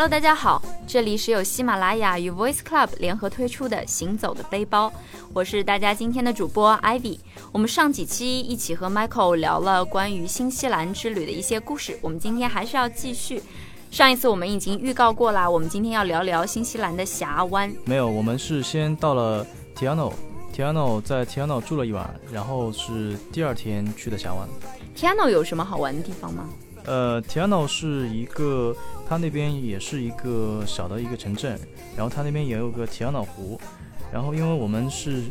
Hello，大家好，这里是由喜马拉雅与 Voice Club 联合推出的《行走的背包》，我是大家今天的主播 Ivy。我们上几期一起和 Michael 聊了关于新西兰之旅的一些故事，我们今天还是要继续。上一次我们已经预告过了，我们今天要聊聊新西兰的峡湾。没有，我们是先到了 Tiano，Tiano 在 Tiano 住了一晚，然后是第二天去的峡湾。Tiano 有什么好玩的地方吗？呃，Tiano 是一个，它那边也是一个小的一个城镇，然后它那边也有个 Tiano 湖，然后因为我们是、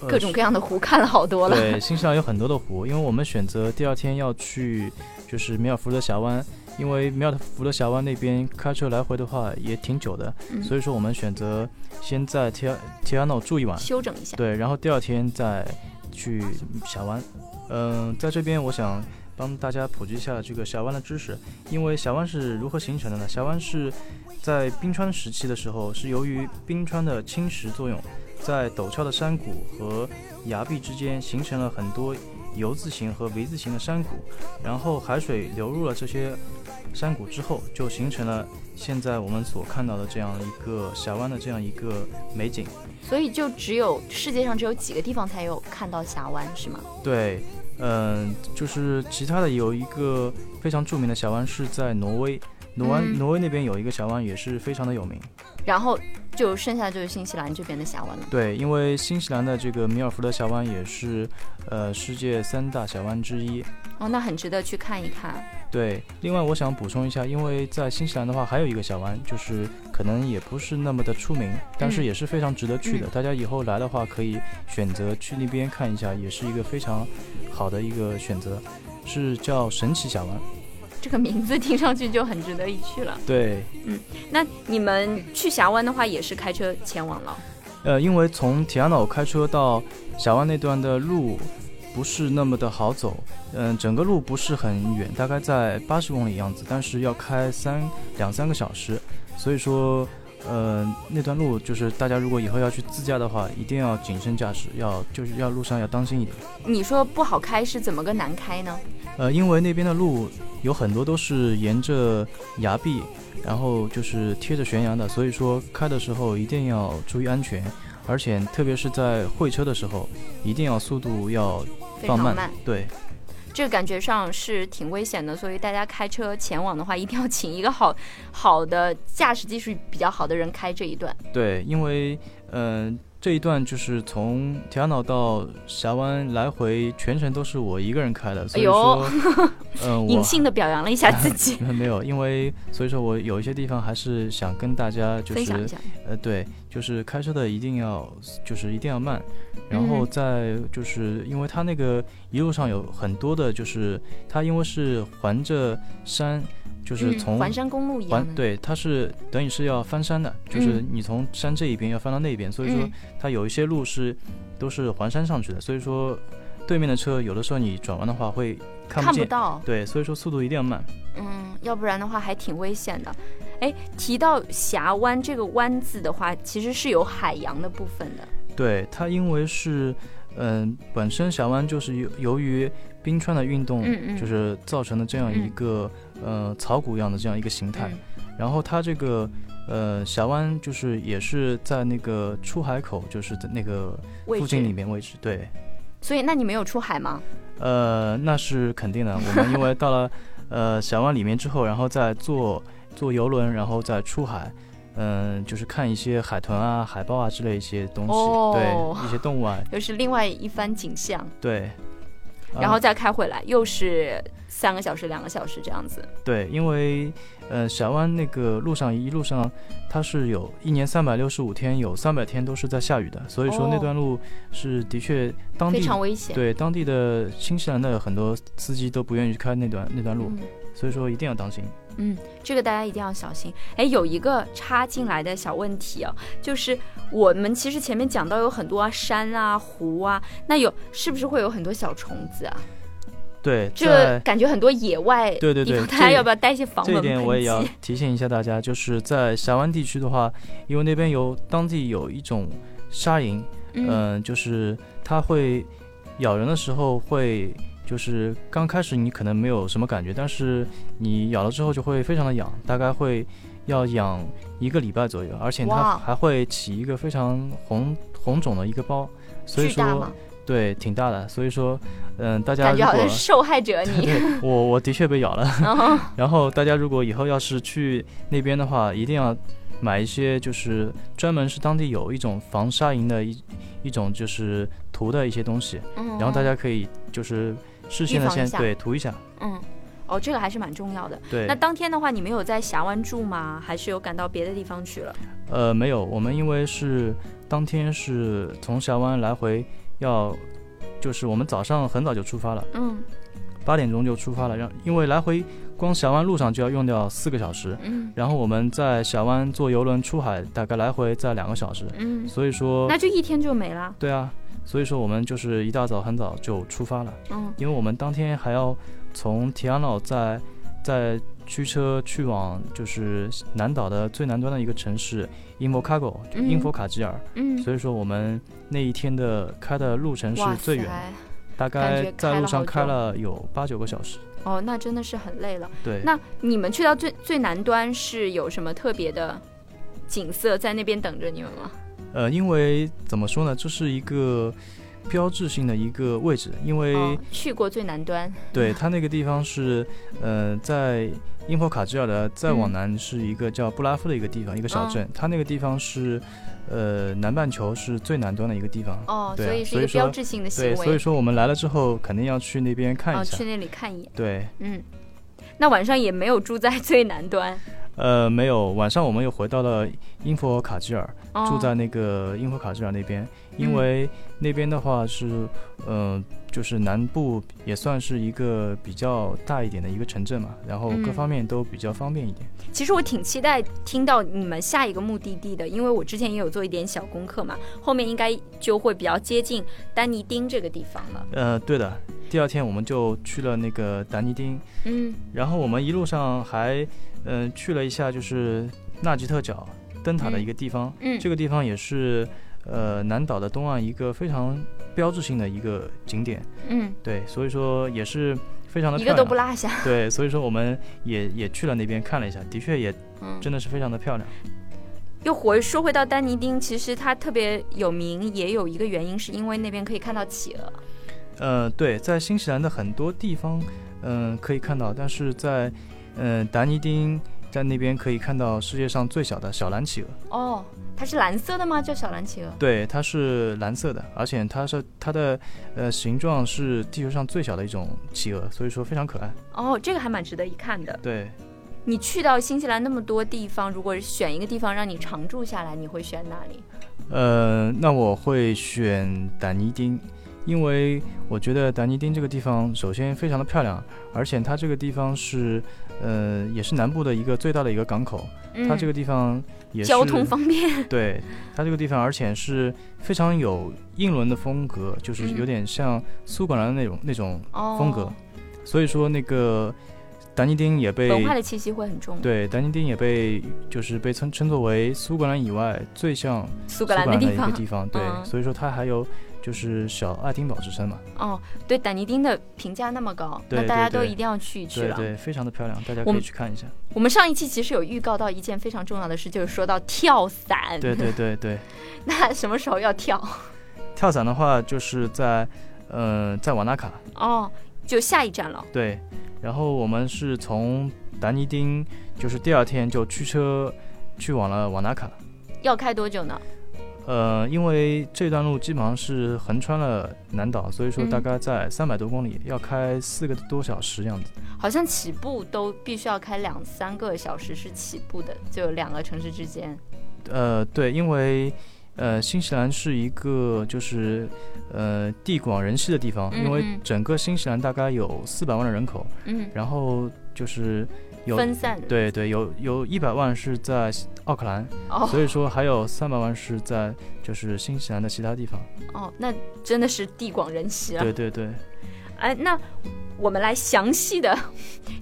呃各种各样的湖看了好多了。对，新西兰有很多的湖，因为我们选择第二天要去就是米尔福德峡湾，因为米尔福德峡湾那边开车来回的话也挺久的，嗯所以说我们选择先在 Ti Tiano 住一晚，休整一下。对，然后第二天再去峡湾。嗯、在这边我想帮大家普及一下这个峡湾的知识，因为峡湾是如何形成的呢？峡湾是在冰川时期的时候，是由于冰川的侵蚀作用，在陡峭的山谷和崖壁之间形成了很多 U 字形和 V 字形的山谷，然后海水流入了这些山谷之后，就形成了现在我们所看到的这样一个峡湾的这样一个美景。所以就只有世界上只有几个地方才有看到峡湾，是吗？对，嗯、就是其他的有一个非常著名的小湾是在挪威，挪威、嗯挪威那边有一个峡湾也是非常的有名。然后就剩下就是新西兰这边的峡湾了。对，因为新西兰的这个米尔福德峡湾也是呃世界三大峡湾之一。哦，那很值得去看一看。对，另外我想补充一下，因为在新西兰的话还有一个峡湾，就是可能也不是那么的出名，但是嗯也是非常值得去的。嗯大家以后来的话可以选择去那边看一下，也是一个非常好的一个选择，是叫神奇峡湾。这个名字听上去就很值得一去了。对，嗯那你们去峡湾的话，也是开车前往了？呃，因为从提亚岛开车到峡湾那段的路不是那么的好走，嗯、整个路不是很远，大概在八十公里样子，但是要开三两三个小时，所以说，呃，那段路就是大家如果以后要去自驾的话，一定要谨慎驾驶，要就是要路上要当心一点。你说不好开是怎么个难开呢？呃，因为那边的路有很多都是沿着崖壁，然后就是贴着悬崖的，所以说开的时候一定要注意安全，而且特别是在会车的时候，一定要速度要放慢。慢，对，这个感觉上是挺危险的，所以大家开车前往的话，一定要请一个好好的驾驶技术比较好的人开这一段。对，因为嗯、呃这一段就是从提亚瑙到峡湾来回全程都是我一个人开的，所以说，嗯、我隐性的表扬了一下自己，没有，因为所以说我有一些地方还是想跟大家就是分享一下。呃，对，就是开车的一定要，就是一定要慢，然后在就是因为它那个一路上有很多的，就是它因为是环着山，就是嗯从环山公路一样的，环对，它是等于是要翻山的，就是嗯。你从山这一边要翻到那边，所以说嗯。它有一些路是都是环山上去的，所以说对面的车有的时候你转弯的话会看不见，看不到，对，所以说速度一定要慢。嗯，要不然的话还挺危险的。哎，提到峡湾这个“湾”字的话，其实是有海洋的部分的。对它，因为是，嗯、本身峡湾就是由由于冰川的运动，嗯嗯就是造成的这样一个、呃草谷一样的这样一个形态。嗯然后它这个呃峡湾就是也是在那个出海口，就是在那个附近里面位置。对，所以那你没有出海吗？呃，那是肯定的。我们因为到了 呃峡湾里面之后，然后再坐坐游轮，然后再出海。嗯，就是看一些海豚啊、海豹啊之类一些东西，哦对一些动物啊，又是另外一番景象，对，然后啊再开回来，又是三个小时、两个小时这样子。对，因为呃，峡湾那个路上一路上，它是有一年三百六十五天，有三百天都是在下雨的，所以说那哦段路是的确当地非常危险。对当地的新西兰的很多司机都不愿意去开那段那段路，嗯所以说一定要当心。嗯，这个大家一定要小心。哎，有一个插进来的小问题啊，就是我们其实前面讲到有很多啊山啊湖啊，那有是不是会有很多小虫子啊？对，这在感觉很多野外对对对，大家要不要带一些防这一点我也要？提醒一下大家，就是在峡湾地区的话，因为那边有当地有一种沙蝇，嗯嗯、就是它会咬人的时候会，就是刚开始你可能没有什么感觉，但是你咬了之后就会非常的痒，大概会要痒一个礼拜左右，而且它还会起一个非常红红肿的一个包，所以说？对挺大的，所以说嗯、大家如果感觉好像受害者你。对我我的确被咬了，然后 然后大家如果以后要是去那边的话，一定要买一些就是专门是当地有一种防沙蝇的一一种就是涂的一些东西，嗯，然后大家可以就是事先的先对涂一下，嗯，哦，这个还是蛮重要的。对那，当天的话，你们有在峡湾住吗？还是有赶到别的地方去了？呃没有，我们因为是当天是从峡湾来回要。就是我们早上很早就出发了，嗯八点钟就出发了，让因为来回光峡湾路上就要用掉四个小时，嗯。然后我们在峡湾坐游轮出海，大概来回在两个小时，嗯，所以说那就一天就没了。对啊，所以说我们就是一大早很早就出发了，嗯。因为我们当天还要从提安瑙再再驱车去往就是南岛的最南端的一个城市因佛卡狗，就嗯。因佛卡吉尔，嗯，所以说我们那一天的开的路程是最远的，大概在路上开了有八九个小时。哦，那真的是很累了。对，那你们去到最最南端是有什么特别的景色在那边等着你们吗？呃，因为怎么说呢，这是一个标志性的一个位置，因为、哦，去过最南端。对它那个地方是，呃，在英佛卡吉尔的再往嗯南是一个叫布拉夫的一个地方，一个小镇，它那个地方是，呃，南半球是最南端的一个地方。哦，对啊所以是一个标志性的行对，所以说我们来了之后肯定要去那边看哦，一下。去那里看一眼。对，嗯，那晚上也没有住在最南端，呃，没有，晚上我们又回到了英佛卡吉尔，哦、住在那个英佛卡吉尔那边，嗯。因为那边的话是，呃，就是南部也算是一个比较大一点的一个城镇嘛，然后各嗯方面都比较方便一点。其实我挺期待听到你们下一个目的地的，因为我之前也有做一点小功课嘛，后面应该就会比较接近丹尼丁这个地方了。呃，对的，第二天我们就去了那个丹尼丁，嗯然后我们一路上还，嗯、去了一下就是纳吉特角灯塔的一个地方，嗯，这个地方也是，呃，南岛的东岸一个非常标志性的一个景点，嗯对，所以说也是非常的一个都。不落下。对，所以说我们也也去了那边看了一下，的确也嗯，真的是非常的漂亮。又回说回到丹尼丁，其实它特别有名，也有一个原因是因为那边可以看到企鹅。呃，对，在新西兰的很多地方，嗯、可以看到，但是在，嗯、达尼丁在那边可以看到世界上最小的小蓝企鹅。哦，它是蓝色的吗？叫小蓝企鹅。对，它是蓝色的，而且它是它的呃形状是地球上最小的一种企鹅，所以说非常可爱。哦，这个还蛮值得一看的。对，你去到新西兰那么多地方，如果选一个地方让你常住下来，你会选哪里？呃，那我会选丹尼丁，因为我觉得丹尼丁这个地方首先非常的漂亮，而且它这个地方是呃也是南部的一个最大的一个港口，嗯，它这个地方也是交通方便。对它这个地方，而且是非常有英伦的风格，就是嗯有点像苏格兰的那种那种哦，风格，所以说那个丹尼丁也被文化的气息会很重。对丹尼丁也被就是被称称作为苏格兰以外最像苏格兰的一的地方。个地方，对，嗯所以说它还有就是小爱丁堡之称嘛，哦，对，丹尼丁的评价那么高，对那大家都一定要去一去了。对对，非常的漂亮，大家可以去看一下。我们上一期其实有预告到一件非常重要的事，就是说到跳伞。对对对对，那什么时候要跳？跳伞的话就是在呃在瓦纳卡，哦，就下一站了。对，然后我们是从达尼丁，就是第二天就驱车去往了瓦纳卡。要开多久呢？呃，因为这段路基本上是横穿了南岛，所以说嗯大概在三百多公里，要开四个多小时样子。好像起步都必须要开两三个小时是起步的，就两个城市之间。呃，对，因为呃，新西兰是一个就是呃地广人稀的地方，因为整个新西兰大概有四百万的人口，嗯，然后就是有分散。对对，有有一百万是在奥克兰，哦所以说还有三百万是在就是新西兰的其他地方。哦，那真的是地广人稀啊。对对对，哎，那我们来详细的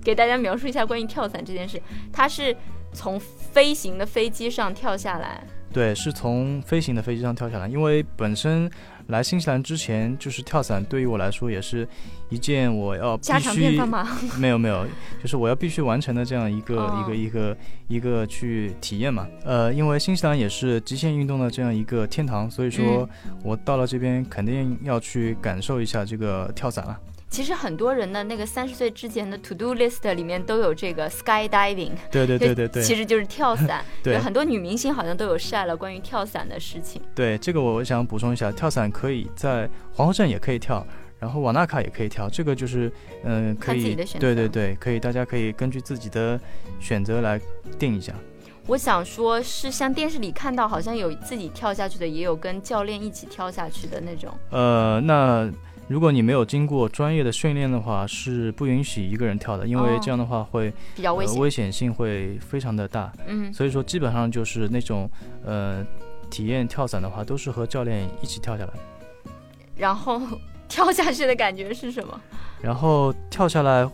给大家描述一下关于跳伞这件事。它是从飞行的飞机上跳下来，对，是从飞行的飞机上跳下来，因为本身来新西兰之前，就是跳伞对于我来说也是一件我要必须？没有没有，就是我要必须完成的这样一个、哦一个一个一个去体验嘛。呃，因为新西兰也是极限运动的这样一个天堂，所以说嗯我到了这边肯定要去感受一下这个跳伞了。其实很多人的那个三十岁之前的 to do list 里面都有这个 skydiving，对对对对对其实就是跳伞。对有很多女明星好像都有晒了关于跳伞的事情。对，这个我想补充一下，跳伞可以在皇后镇也可以跳。然后瓦纳卡也可以跳，这个就是，嗯、可以看自己的选，择对对对，可以，大家可以根据自己的选择来定一下。我想说，是像电视里看到，好像有自己跳下去的，也有跟教练一起跳下去的那种。呃，那如果你没有经过专业的训练的话，是不允许一个人跳的，因为哦这样的话会、比较危险。呃、危险性会非常的大。嗯，所以说，基本上就是那种呃体验跳伞的话，都是和教练一起跳下来，然后跳下去的感觉是什么？然后跳下来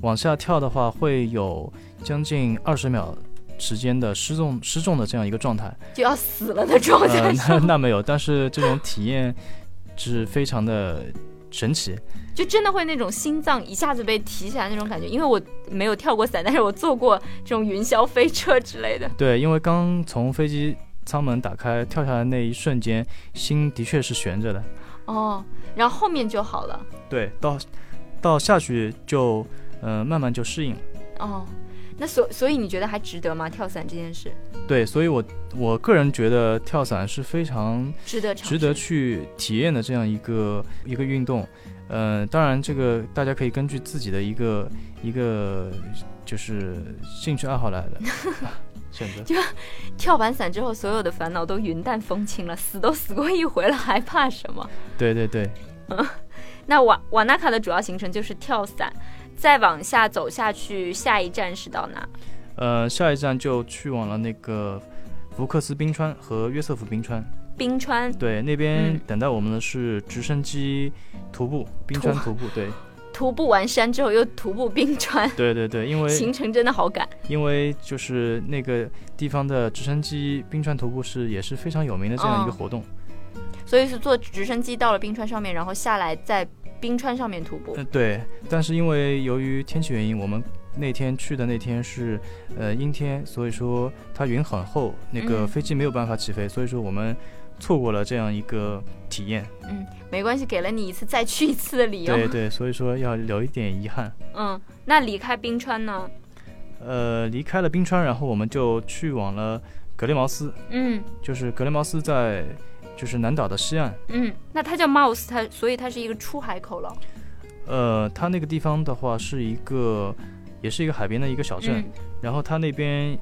往下跳的话，会有将近二十秒。时间的失重失重的这样一个状态，就要死了的状呃态，是那那没有，但是这种体验是非常的神奇。就真的会那种心脏一下子被提起来那种感觉。因为我没有跳过伞，但是我坐过这种云霄飞车之类的。对，因为刚从飞机舱门打开跳下来那一瞬间，心的确是悬着的。哦，然后后面就好了。对，到到下去就呃慢慢就适应了。哦，那所所以你觉得还值得吗？跳伞这件事对，所以我我个人觉得跳伞是非常值得值得去体验的这样一个一个运动。呃，当然这个大家可以根据自己的一个一个就是兴趣爱好来的 选择就。跳完伞之后，所有的烦恼都云淡风轻了，死都死过一回了，还怕什么？对对对，嗯那瓦瓦纳卡的主要行程就是跳伞，再往下走下去，下一站是到哪？呃，下一站就去往了那个福克斯冰川和约瑟夫冰川。冰川。对，那边嗯等待我们的是直升机徒步，冰川徒步。对，徒步完山之后又徒步冰川，对对对，因为行程真的好赶。因为就是那个地方的直升机冰川徒步是也是非常有名的这样一个哦活动。所以是坐直升机到了冰川上面，然后下来在冰川上面徒步。嗯、对，但是因为由于天气原因，我们那天去的那天是呃阴天，所以说它云很厚，那个嗯飞机没有办法起飞，所以说我们错过了这样一个体验。嗯，没关系，给了你一次再去一次的理由。对对，所以说要留一点遗憾。嗯，那离开冰川呢？呃，离开了冰川，然后我们就去往了格雷茅斯，嗯就是格雷茅斯在就是南岛的西岸。嗯，那它叫 Mouse，它所以它是一个出海口了。呃，它那个地方的话是一个，也是一个海边的一个小镇，嗯然后它那边，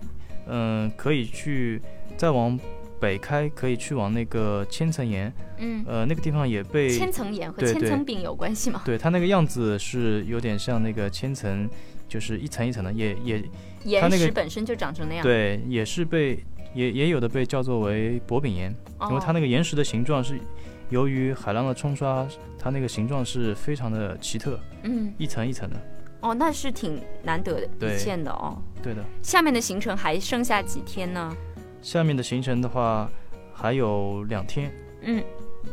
嗯、可以去再往北开，可以去往那个千层岩，嗯，呃，那个地方也被，千层岩和千层饼有关系吗？对它那个样子是有点像那个千层，就是一层一层的，也也岩石本身就长成那样。，对，也是被也也有的被叫做为薄饼岩，因为它那个岩石的形状是由于海浪的冲刷，它那个形状是非常的奇特，嗯一层一层的。哦，那是挺难得的一见的哦。对的，下面的行程还剩下几天呢？下面的行程的话还有两天，嗯，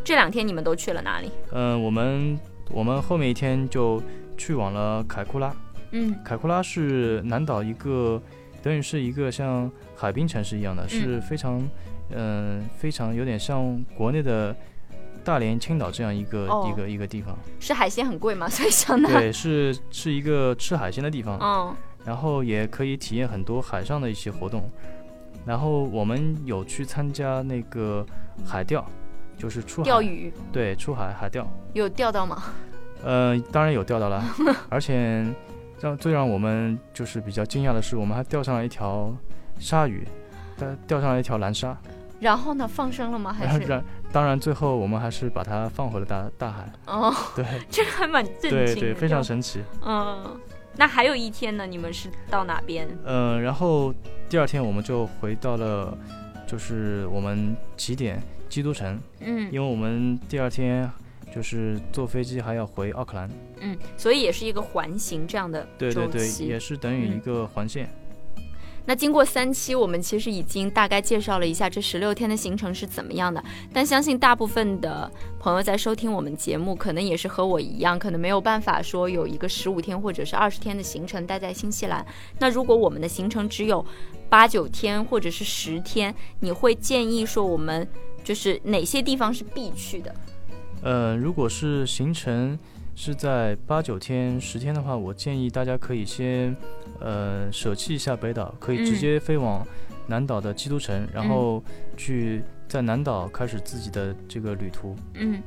这两天你们都去了哪里？嗯、我们我们后面一天就去往了凯库拉。嗯凯库拉是南岛一个，等于是一个像海滨城市一样的，是非常，嗯、非常有点像国内的大连、青岛这样一个、哦一个一个地方。是海鲜很贵吗？所以想那。对，是是一个吃海鲜的地方，嗯然后也可以体验很多海上的一些活动。然后我们有去参加那个海钓，就是出海钓，鱼对，出海海钓。有钓到吗？呃，当然有钓到了，而且让最让我们就是比较惊讶的是，我们还钓上了一条鲨鱼，钓钓上了一条蓝鲨，然后呢？放生了吗？还是？当然最后我们还是把它放回了大大海，哦，对 这个还蛮震惊的。对对，非常神奇。嗯，那还有一天呢？你们是到哪边？嗯、然后第二天我们就回到了，就是我们起点基督城，嗯因为我们第二天就是坐飞机还要回奥克兰，嗯，所以也是一个环形这样的对对对，周期也是等于一嗯个环线。那经过三期，我们其实已经大概介绍了一下这十六天的行程是怎么样的。但相信大部分的朋友在收听我们节目，可能也是和我一样，可能没有办法说有一个十五天或者是二十天的行程待在新西兰。那如果我们的行程只有八九天或者是十天，你会建议说我们就是哪些地方是必去的？呃，如果是行程是在八九天、十天的话，我建议大家可以先，呃，舍弃一下北岛，可以直接飞往南岛的基督城，然后去在南岛开始自己的这个旅途。嗯，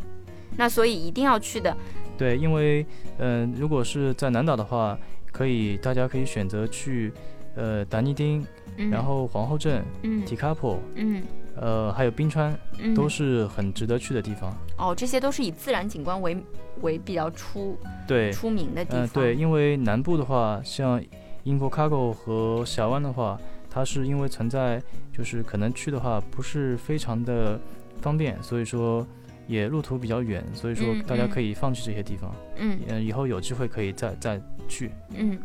那所以一定要去的。对，因为，嗯，如果是在南岛的话，可以大家可以选择去，呃，达尼丁，然后皇后镇，嗯，提卡普，嗯。呃，还有冰川，都是很值得去的地方。哦，这些都是以自然景观为为比较出对出名的地方。嗯，对，因为南部的话，像 Invercargill 和峡湾的话，它是因为存在，就是可能去的话不是非常的方便，所以说也路途比较远，所以说大家可以放弃这些地方。嗯，以后有机会可以再再去。嗯。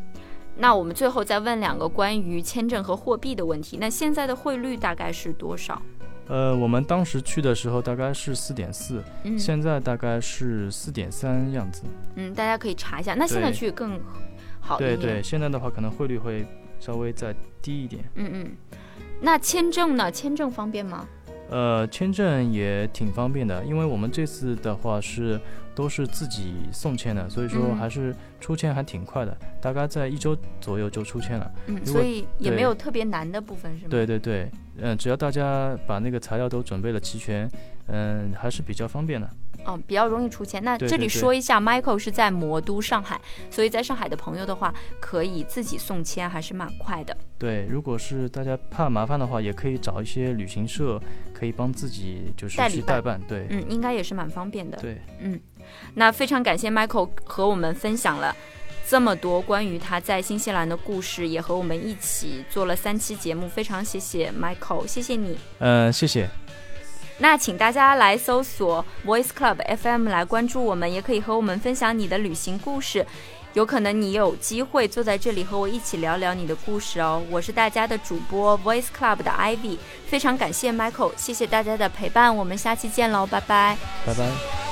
那我们最后再问两个关于签证和货币的问题。那现在的汇率大概是多少？呃，我们当时去的时候大概是四点四，现在大概是四点三样子。嗯，大家可以查一下。那现在去更好一点。对对，现在的话可能汇率会稍微再低一点。嗯嗯。那签证呢？签证方便吗？呃，签证也挺方便的，因为我们这次的话是都是自己送签的，所以说还是出签还挺快的，大概在一周左右就出签了。嗯，所以也没有特别难的部分，是吗？对对对。嗯，只要大家把那个材料都准备了齐全，嗯，还是比较方便的。嗯，比较容易出签。那这里说一下，Michael 是在魔都上海，所以在上海的朋友的话，可以自己送签，还是蛮快的。对，如果是大家怕麻烦的话，也可以找一些旅行社，可以帮自己就是去代办。对，嗯，应该也是蛮方便的。对，嗯，那非常感谢 Michael 和我们分享了。这么多关于他在新西兰的故事，也和我们一起做了三期节目，非常谢谢 Michael，谢谢你。嗯，谢谢。那请大家来搜索 Voice Club FM 来关注我们，也可以和我们分享你的旅行故事。有可能你有机会坐在这里和我一起聊聊你的故事哦。我是大家的主播 Voice Club 的 Ivy，非常感谢 Michael，谢谢大家的陪伴，我们下期见喽，拜拜，拜拜。